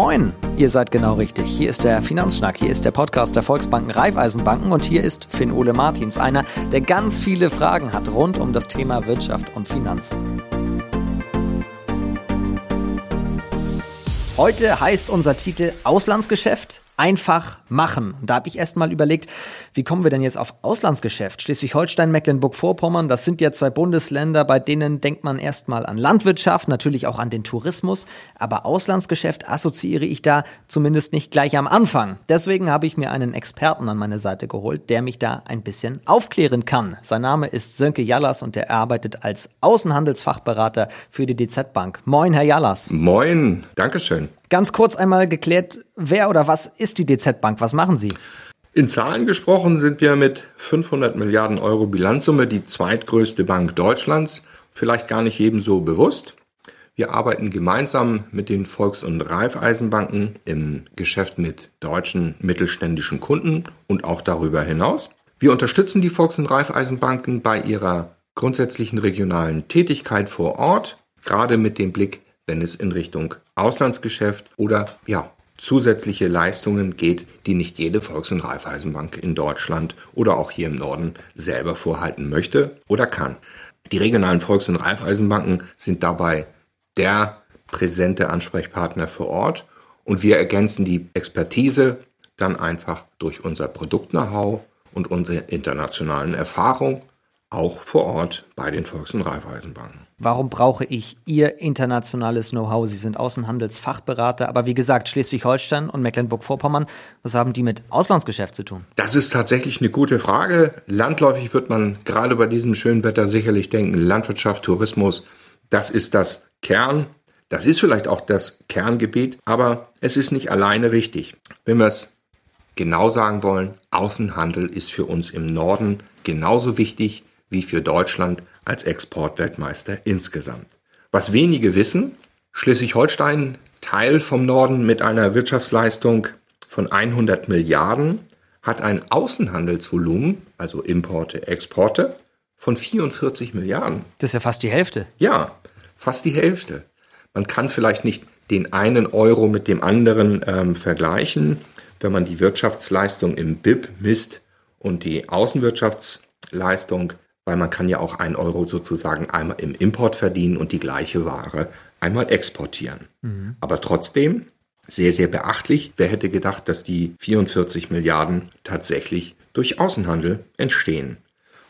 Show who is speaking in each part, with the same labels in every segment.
Speaker 1: Moin, ihr seid genau richtig. Hier ist der Finanzschnack, hier ist der Podcast der Volksbanken Raiffeisenbanken und hier ist Finn Ole Martins, einer, der ganz viele Fragen hat rund um das Thema Wirtschaft und Finanzen. Heute heißt unser Titel Auslandsgeschäft einfach machen. Da habe ich erst mal überlegt, wie kommen wir denn jetzt auf Auslandsgeschäft? Schleswig-Holstein, Mecklenburg-Vorpommern, das sind ja zwei Bundesländer, bei denen denkt man erstmal an Landwirtschaft, natürlich auch an den Tourismus, aber Auslandsgeschäft assoziiere ich da zumindest nicht gleich am Anfang. Deswegen habe ich mir einen Experten an meine Seite geholt, der mich da ein bisschen aufklären kann. Sein Name ist Sönke Jallas und er arbeitet als Außenhandelsfachberater für die DZ Bank. Moin, Herr Jallas.
Speaker 2: Moin, Dankeschön.
Speaker 1: Ganz kurz einmal geklärt, wer oder was ist die DZ Bank? Was machen Sie?
Speaker 2: In Zahlen gesprochen sind wir mit 500 Milliarden Euro Bilanzsumme die zweitgrößte Bank Deutschlands. Vielleicht gar nicht jedem so bewusst. Wir arbeiten gemeinsam mit den Volks- und Raiffeisenbanken im Geschäft mit deutschen mittelständischen Kunden und auch darüber hinaus. Wir unterstützen die Volks- und Raiffeisenbanken bei ihrer grundsätzlichen regionalen Tätigkeit vor Ort, gerade mit dem Blick wenn es in Richtung Auslandsgeschäft oder ja, zusätzliche Leistungen geht, die nicht jede Volks- und Raiffeisenbank in Deutschland oder auch hier im Norden selber vorhalten möchte oder kann. Die regionalen Volks- und Raiffeisenbanken sind dabei der präsente Ansprechpartner vor Ort und wir ergänzen die Expertise dann einfach durch unser Produkt-Know-how und unsere internationalen Erfahrungen auch vor Ort bei den Volks- und Raiffeisenbanken.
Speaker 1: Warum brauche ich Ihr internationales Know-how? Sie sind Außenhandelsfachberater, aber wie gesagt, Schleswig-Holstein und Mecklenburg-Vorpommern, was haben die mit Auslandsgeschäft zu tun?
Speaker 2: Das ist tatsächlich eine gute Frage. Landläufig wird man gerade bei diesem schönen Wetter sicherlich denken, Landwirtschaft, Tourismus, das ist das Kern. Das ist vielleicht auch das Kerngebiet, aber es ist nicht alleine richtig. Wenn wir es genau sagen wollen, Außenhandel ist für uns im Norden genauso wichtig wie für Deutschland als Exportweltmeister insgesamt. Was wenige wissen, Schleswig-Holstein, Teil vom Norden mit einer Wirtschaftsleistung von 100 Milliarden, hat ein Außenhandelsvolumen, also Importe, Exporte, von 44 Milliarden.
Speaker 1: Das ist ja fast die Hälfte.
Speaker 2: Ja, fast die Hälfte. Man kann vielleicht nicht den einen Euro mit dem anderen ähm, vergleichen, wenn man die Wirtschaftsleistung im BIP misst und die Außenwirtschaftsleistung weil man kann ja auch ein Euro sozusagen einmal im Import verdienen und die gleiche Ware einmal exportieren. Mhm. Aber trotzdem sehr, sehr beachtlich. Wer hätte gedacht, dass die 44 Milliarden tatsächlich durch Außenhandel entstehen?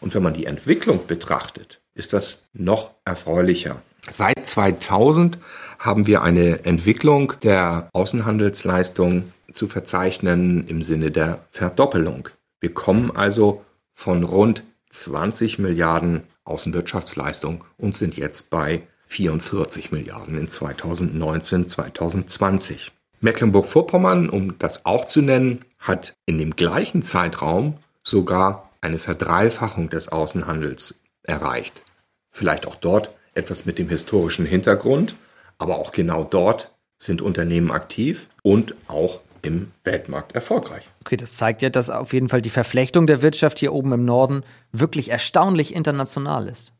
Speaker 2: Und wenn man die Entwicklung betrachtet, ist das noch erfreulicher. Seit 2000 haben wir eine Entwicklung der Außenhandelsleistung zu verzeichnen im Sinne der Verdoppelung. Wir kommen also von rund 20 Milliarden Außenwirtschaftsleistung und sind jetzt bei 44 Milliarden in 2019, 2020. Mecklenburg-Vorpommern, um das auch zu nennen, hat in dem gleichen Zeitraum sogar eine Verdreifachung des Außenhandels erreicht. Vielleicht auch dort etwas mit dem historischen Hintergrund, aber auch genau dort sind Unternehmen aktiv und auch im Weltmarkt erfolgreich.
Speaker 1: Okay, das zeigt ja, dass auf jeden Fall die Verflechtung der Wirtschaft hier oben im Norden wirklich erstaunlich international ist.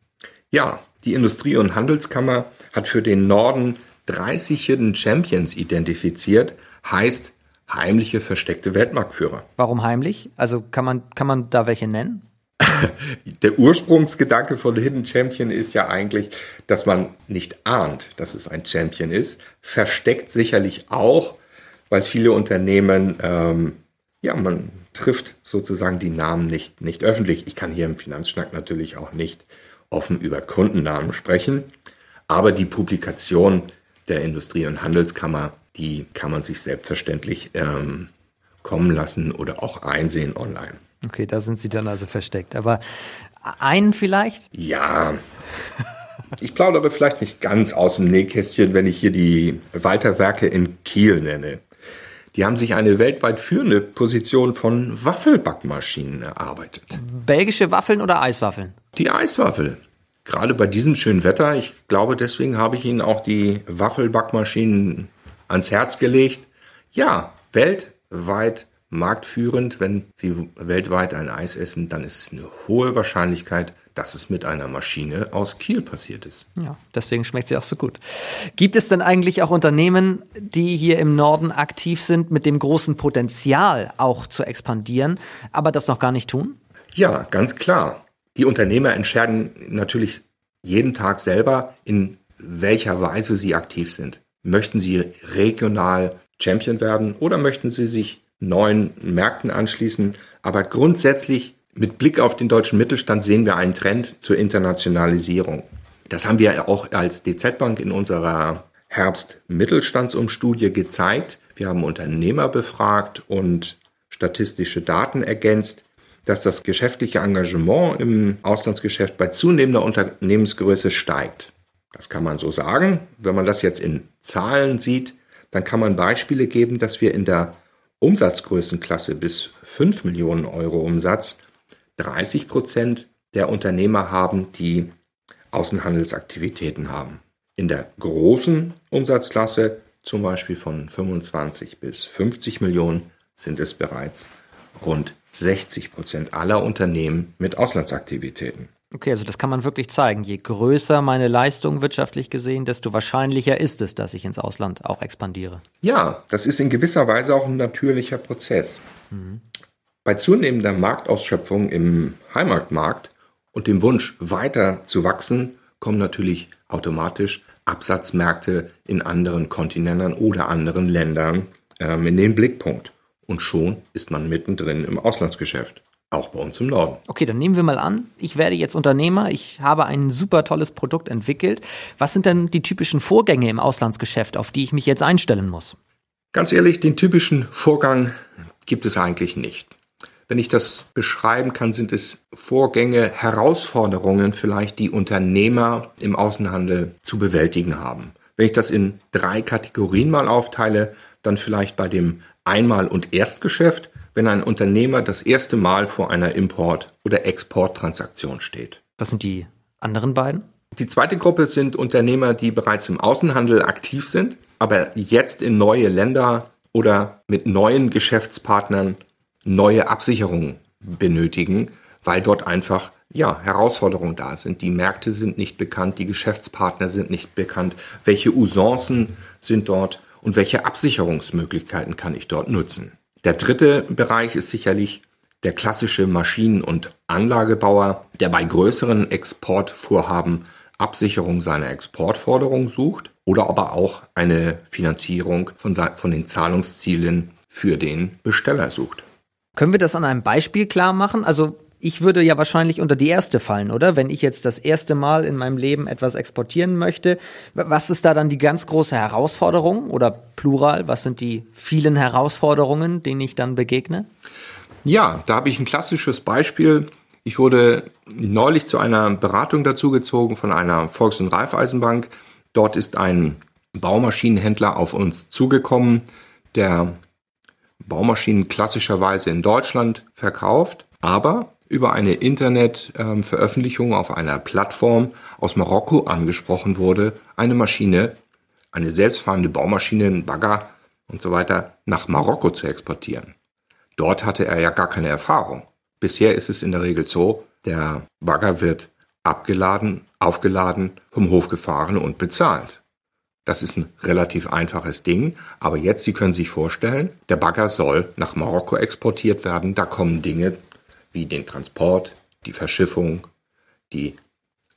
Speaker 2: Ja, die Industrie- und Handelskammer hat für den Norden 30 Hidden Champions identifiziert, heißt heimliche versteckte Weltmarktführer.
Speaker 1: Warum heimlich? Also kann man, kann man da welche nennen?
Speaker 2: Der Ursprungsgedanke von Hidden Champion ist ja eigentlich, dass man nicht ahnt, dass es ein Champion ist. Versteckt sicherlich auch, weil viele Unternehmen, ähm, ja, man trifft sozusagen die Namen nicht, nicht öffentlich. Ich kann hier im Finanzschnack natürlich auch nicht offen über Kundennamen sprechen, aber die Publikation der Industrie- und Handelskammer, die kann man sich selbstverständlich ähm, kommen lassen oder auch einsehen online.
Speaker 1: Okay, da sind sie dann also versteckt. Aber einen vielleicht?
Speaker 2: Ja. Ich plaudere vielleicht nicht ganz aus dem Nähkästchen, wenn ich hier die Weiterwerke in Kiel nenne. Die haben sich eine weltweit führende Position von Waffelbackmaschinen erarbeitet.
Speaker 1: Belgische Waffeln oder Eiswaffeln?
Speaker 2: Die Eiswaffel. Gerade bei diesem schönen Wetter, ich glaube, deswegen habe ich Ihnen auch die Waffelbackmaschinen ans Herz gelegt. Ja, weltweit marktführend. Wenn Sie weltweit ein Eis essen, dann ist es eine hohe Wahrscheinlichkeit, dass es mit einer Maschine aus Kiel passiert ist.
Speaker 1: Ja, deswegen schmeckt sie auch so gut. Gibt es denn eigentlich auch Unternehmen, die hier im Norden aktiv sind, mit dem großen Potenzial auch zu expandieren, aber das noch gar nicht tun?
Speaker 2: Ja, ganz klar. Die Unternehmer entscheiden natürlich jeden Tag selber, in welcher Weise sie aktiv sind. Möchten sie regional Champion werden oder möchten sie sich neuen Märkten anschließen? Aber grundsätzlich mit Blick auf den deutschen Mittelstand sehen wir einen Trend zur Internationalisierung. Das haben wir auch als DZ Bank in unserer Herbst-Mittelstandsumstudie gezeigt. Wir haben Unternehmer befragt und statistische Daten ergänzt, dass das geschäftliche Engagement im Auslandsgeschäft bei zunehmender Unternehmensgröße steigt. Das kann man so sagen. Wenn man das jetzt in Zahlen sieht, dann kann man Beispiele geben, dass wir in der Umsatzgrößenklasse bis 5 Millionen Euro Umsatz 30 Prozent der Unternehmer haben, die Außenhandelsaktivitäten haben. In der großen Umsatzklasse, zum Beispiel von 25 bis 50 Millionen, sind es bereits rund 60 Prozent aller Unternehmen mit Auslandsaktivitäten.
Speaker 1: Okay, also das kann man wirklich zeigen. Je größer meine Leistung wirtschaftlich gesehen, desto wahrscheinlicher ist es, dass ich ins Ausland auch expandiere.
Speaker 2: Ja, das ist in gewisser Weise auch ein natürlicher Prozess. Mhm. Bei zunehmender Marktausschöpfung im Heimatmarkt und dem Wunsch weiter zu wachsen, kommen natürlich automatisch Absatzmärkte in anderen Kontinenten oder anderen Ländern ähm, in den Blickpunkt. Und schon ist man mittendrin im Auslandsgeschäft. Auch bei uns im Norden.
Speaker 1: Okay, dann nehmen wir mal an, ich werde jetzt Unternehmer, ich habe ein super tolles Produkt entwickelt. Was sind denn die typischen Vorgänge im Auslandsgeschäft, auf die ich mich jetzt einstellen muss?
Speaker 2: Ganz ehrlich, den typischen Vorgang gibt es eigentlich nicht. Wenn ich das beschreiben kann, sind es Vorgänge, Herausforderungen vielleicht, die Unternehmer im Außenhandel zu bewältigen haben. Wenn ich das in drei Kategorien mal aufteile, dann vielleicht bei dem Einmal- und Erstgeschäft, wenn ein Unternehmer das erste Mal vor einer Import- oder Exporttransaktion steht.
Speaker 1: Was sind die anderen beiden?
Speaker 2: Die zweite Gruppe sind Unternehmer, die bereits im Außenhandel aktiv sind, aber jetzt in neue Länder oder mit neuen Geschäftspartnern neue Absicherungen benötigen, weil dort einfach ja, Herausforderungen da sind. Die Märkte sind nicht bekannt, die Geschäftspartner sind nicht bekannt, welche Usancen sind dort und welche Absicherungsmöglichkeiten kann ich dort nutzen. Der dritte Bereich ist sicherlich der klassische Maschinen- und Anlagebauer, der bei größeren Exportvorhaben Absicherung seiner Exportforderungen sucht oder aber auch eine Finanzierung von, von den Zahlungszielen für den Besteller sucht.
Speaker 1: Können wir das an einem Beispiel klar machen? Also ich würde ja wahrscheinlich unter die erste fallen, oder? Wenn ich jetzt das erste Mal in meinem Leben etwas exportieren möchte, was ist da dann die ganz große Herausforderung oder plural, was sind die vielen Herausforderungen, denen ich dann begegne?
Speaker 2: Ja, da habe ich ein klassisches Beispiel. Ich wurde neulich zu einer Beratung dazugezogen von einer Volks- und Raiffeisenbank. Dort ist ein Baumaschinenhändler auf uns zugekommen, der Baumaschinen klassischerweise in Deutschland verkauft, aber über eine Internetveröffentlichung auf einer Plattform aus Marokko angesprochen wurde, eine Maschine, eine selbstfahrende Baumaschine, ein Bagger und so weiter nach Marokko zu exportieren. Dort hatte er ja gar keine Erfahrung. Bisher ist es in der Regel so, der Bagger wird abgeladen, aufgeladen, vom Hof gefahren und bezahlt. Das ist ein relativ einfaches Ding. Aber jetzt, Sie können sich vorstellen, der Bagger soll nach Marokko exportiert werden. Da kommen Dinge wie den Transport, die Verschiffung, die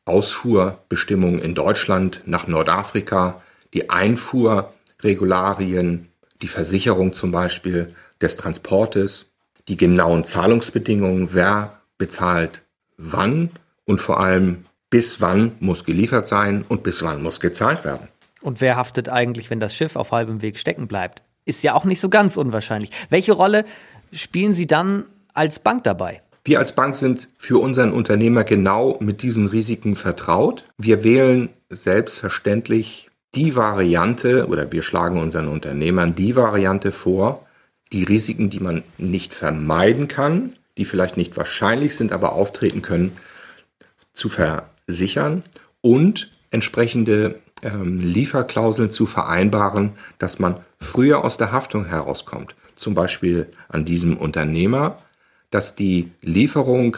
Speaker 2: Ausfuhrbestimmungen in Deutschland nach Nordafrika, die Einfuhrregularien, die Versicherung zum Beispiel des Transportes, die genauen Zahlungsbedingungen, wer bezahlt wann und vor allem bis wann muss geliefert sein und bis wann muss gezahlt werden.
Speaker 1: Und wer haftet eigentlich, wenn das Schiff auf halbem Weg stecken bleibt? Ist ja auch nicht so ganz unwahrscheinlich. Welche Rolle spielen Sie dann als Bank dabei?
Speaker 2: Wir als Bank sind für unseren Unternehmer genau mit diesen Risiken vertraut. Wir wählen selbstverständlich die Variante oder wir schlagen unseren Unternehmern die Variante vor, die Risiken, die man nicht vermeiden kann, die vielleicht nicht wahrscheinlich sind, aber auftreten können, zu versichern und entsprechende ähm, Lieferklauseln zu vereinbaren, dass man früher aus der Haftung herauskommt. Zum Beispiel an diesem Unternehmer, dass die Lieferung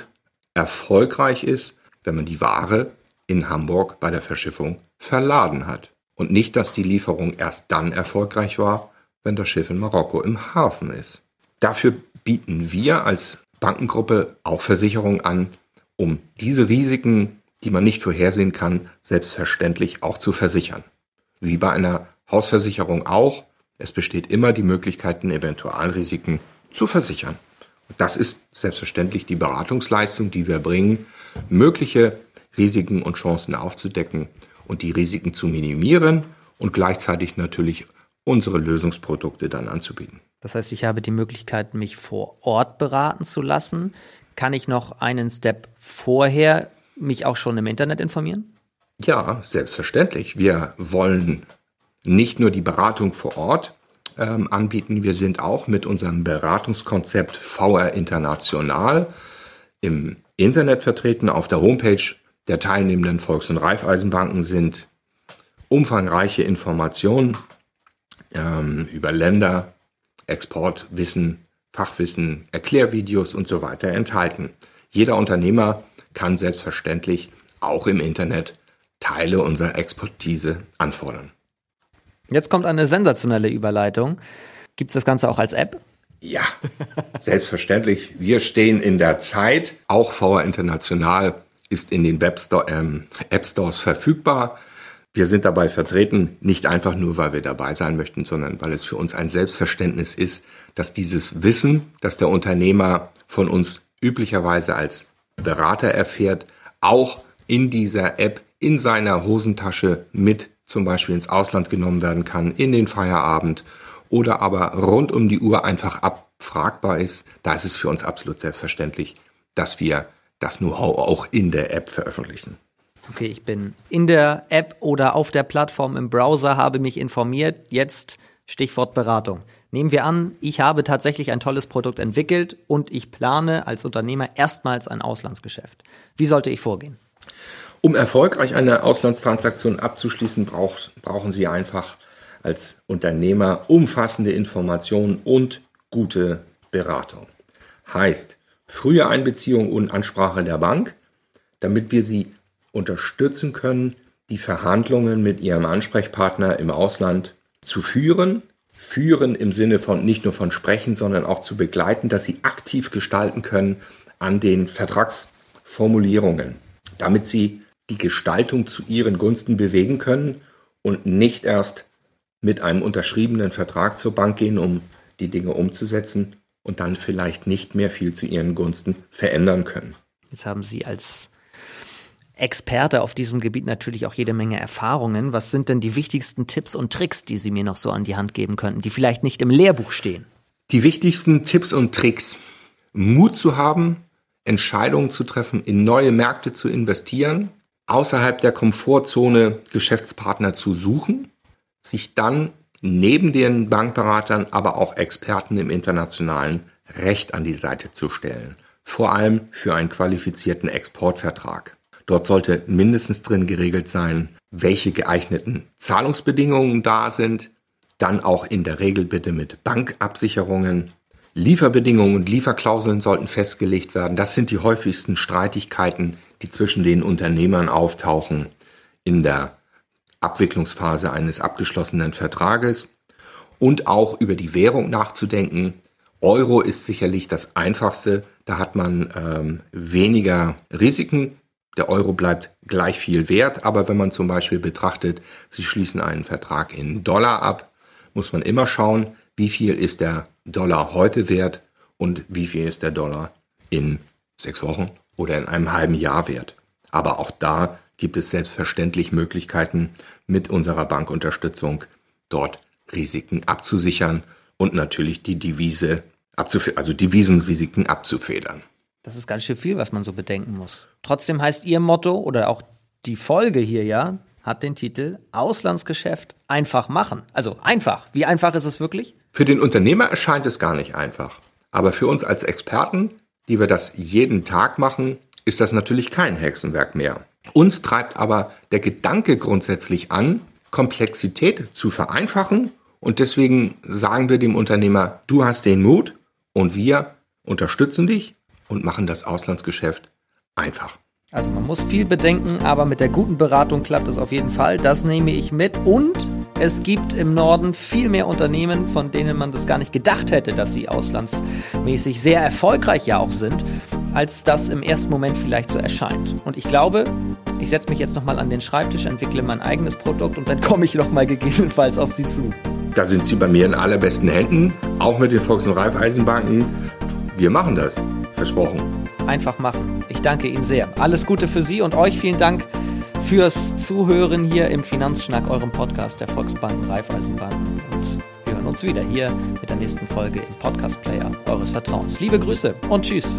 Speaker 2: erfolgreich ist, wenn man die Ware in Hamburg bei der Verschiffung verladen hat. Und nicht, dass die Lieferung erst dann erfolgreich war, wenn das Schiff in Marokko im Hafen ist. Dafür bieten wir als Bankengruppe auch Versicherungen an, um diese Risiken, die man nicht vorhersehen kann, selbstverständlich auch zu versichern. Wie bei einer Hausversicherung auch, es besteht immer die Möglichkeit, Eventualrisiken zu versichern. Das ist selbstverständlich die Beratungsleistung, die wir bringen, mögliche Risiken und Chancen aufzudecken und die Risiken zu minimieren und gleichzeitig natürlich unsere Lösungsprodukte dann anzubieten.
Speaker 1: Das heißt, ich habe die Möglichkeit, mich vor Ort beraten zu lassen. Kann ich noch einen Step vorher mich auch schon im Internet informieren?
Speaker 2: Ja, selbstverständlich. Wir wollen nicht nur die Beratung vor Ort ähm, anbieten, wir sind auch mit unserem Beratungskonzept VR International im Internet vertreten. Auf der Homepage der teilnehmenden Volks- und Raiffeisenbanken sind umfangreiche Informationen ähm, über Länder, Exportwissen, Fachwissen, Erklärvideos und so weiter enthalten. Jeder Unternehmer kann selbstverständlich auch im Internet Teile unserer Expertise anfordern.
Speaker 1: Jetzt kommt eine sensationelle Überleitung. Gibt es das Ganze auch als App?
Speaker 2: Ja, selbstverständlich. Wir stehen in der Zeit. Auch VR International ist in den Webstore, ähm, App Stores verfügbar. Wir sind dabei vertreten, nicht einfach nur, weil wir dabei sein möchten, sondern weil es für uns ein Selbstverständnis ist, dass dieses Wissen, das der Unternehmer von uns üblicherweise als Berater erfährt, auch in dieser App in seiner Hosentasche mit zum Beispiel ins Ausland genommen werden kann, in den Feierabend oder aber rund um die Uhr einfach abfragbar ist. Da ist es für uns absolut selbstverständlich, dass wir das Know-how auch in der App veröffentlichen.
Speaker 1: Okay, ich bin in der App oder auf der Plattform im Browser, habe mich informiert. Jetzt Stichwort Beratung. Nehmen wir an, ich habe tatsächlich ein tolles Produkt entwickelt und ich plane als Unternehmer erstmals ein Auslandsgeschäft. Wie sollte ich vorgehen?
Speaker 2: Um erfolgreich eine Auslandstransaktion abzuschließen, brauch, brauchen Sie einfach als Unternehmer umfassende Informationen und gute Beratung. Heißt, frühe Einbeziehung und Ansprache der Bank, damit wir Sie unterstützen können, die Verhandlungen mit Ihrem Ansprechpartner im Ausland zu führen. Führen im Sinne von nicht nur von sprechen, sondern auch zu begleiten, dass Sie aktiv gestalten können an den Vertragsformulierungen, damit Sie die Gestaltung zu Ihren Gunsten bewegen können und nicht erst mit einem unterschriebenen Vertrag zur Bank gehen, um die Dinge umzusetzen und dann vielleicht nicht mehr viel zu ihren Gunsten verändern können.
Speaker 1: Jetzt haben Sie als Experte auf diesem Gebiet natürlich auch jede Menge Erfahrungen. Was sind denn die wichtigsten Tipps und Tricks, die Sie mir noch so an die Hand geben könnten, die vielleicht nicht im Lehrbuch stehen?
Speaker 2: Die wichtigsten Tipps und Tricks. Mut zu haben, Entscheidungen zu treffen, in neue Märkte zu investieren, außerhalb der Komfortzone Geschäftspartner zu suchen, sich dann neben den Bankberatern aber auch Experten im internationalen Recht an die Seite zu stellen. Vor allem für einen qualifizierten Exportvertrag. Dort sollte mindestens drin geregelt sein, welche geeigneten Zahlungsbedingungen da sind. Dann auch in der Regel bitte mit Bankabsicherungen. Lieferbedingungen und Lieferklauseln sollten festgelegt werden. Das sind die häufigsten Streitigkeiten, die zwischen den Unternehmern auftauchen in der Abwicklungsphase eines abgeschlossenen Vertrages und auch über die Währung nachzudenken. Euro ist sicherlich das einfachste. Da hat man ähm, weniger Risiken. Der Euro bleibt gleich viel wert. Aber wenn man zum Beispiel betrachtet, Sie schließen einen Vertrag in Dollar ab, muss man immer schauen, wie viel ist der Dollar heute wert und wie viel ist der Dollar in sechs Wochen oder in einem halben Jahr wert. Aber auch da gibt es selbstverständlich Möglichkeiten, mit unserer Bankunterstützung dort Risiken abzusichern und natürlich die Devise also Devisenrisiken abzufedern.
Speaker 1: Das ist ganz schön viel, was man so bedenken muss. Trotzdem heißt Ihr Motto oder auch die Folge hier ja, hat den Titel Auslandsgeschäft einfach machen. Also einfach. Wie einfach ist es wirklich?
Speaker 2: Für den Unternehmer erscheint es gar nicht einfach. Aber für uns als Experten, die wir das jeden Tag machen, ist das natürlich kein Hexenwerk mehr. Uns treibt aber der Gedanke grundsätzlich an, Komplexität zu vereinfachen und deswegen sagen wir dem Unternehmer, du hast den Mut und wir unterstützen dich und machen das Auslandsgeschäft einfach.
Speaker 1: Also man muss viel bedenken, aber mit der guten Beratung klappt es auf jeden Fall. Das nehme ich mit. Und es gibt im Norden viel mehr Unternehmen, von denen man das gar nicht gedacht hätte, dass sie auslandsmäßig sehr erfolgreich ja auch sind, als das im ersten Moment vielleicht so erscheint. Und ich glaube, ich setze mich jetzt nochmal an den Schreibtisch, entwickle mein eigenes Produkt und dann komme ich nochmal gegebenenfalls auf Sie zu.
Speaker 2: Da sind Sie bei mir in allerbesten Händen, auch mit den Volks- und Raiffeisenbanken. Wir machen das, versprochen
Speaker 1: einfach machen. Ich danke Ihnen sehr. Alles Gute für Sie und euch vielen Dank fürs Zuhören hier im Finanzschnack, eurem Podcast der Volksbanken, Raiffeisenbanken. Und wir hören uns wieder hier mit der nächsten Folge im Podcast Player eures Vertrauens. Liebe Grüße und tschüss.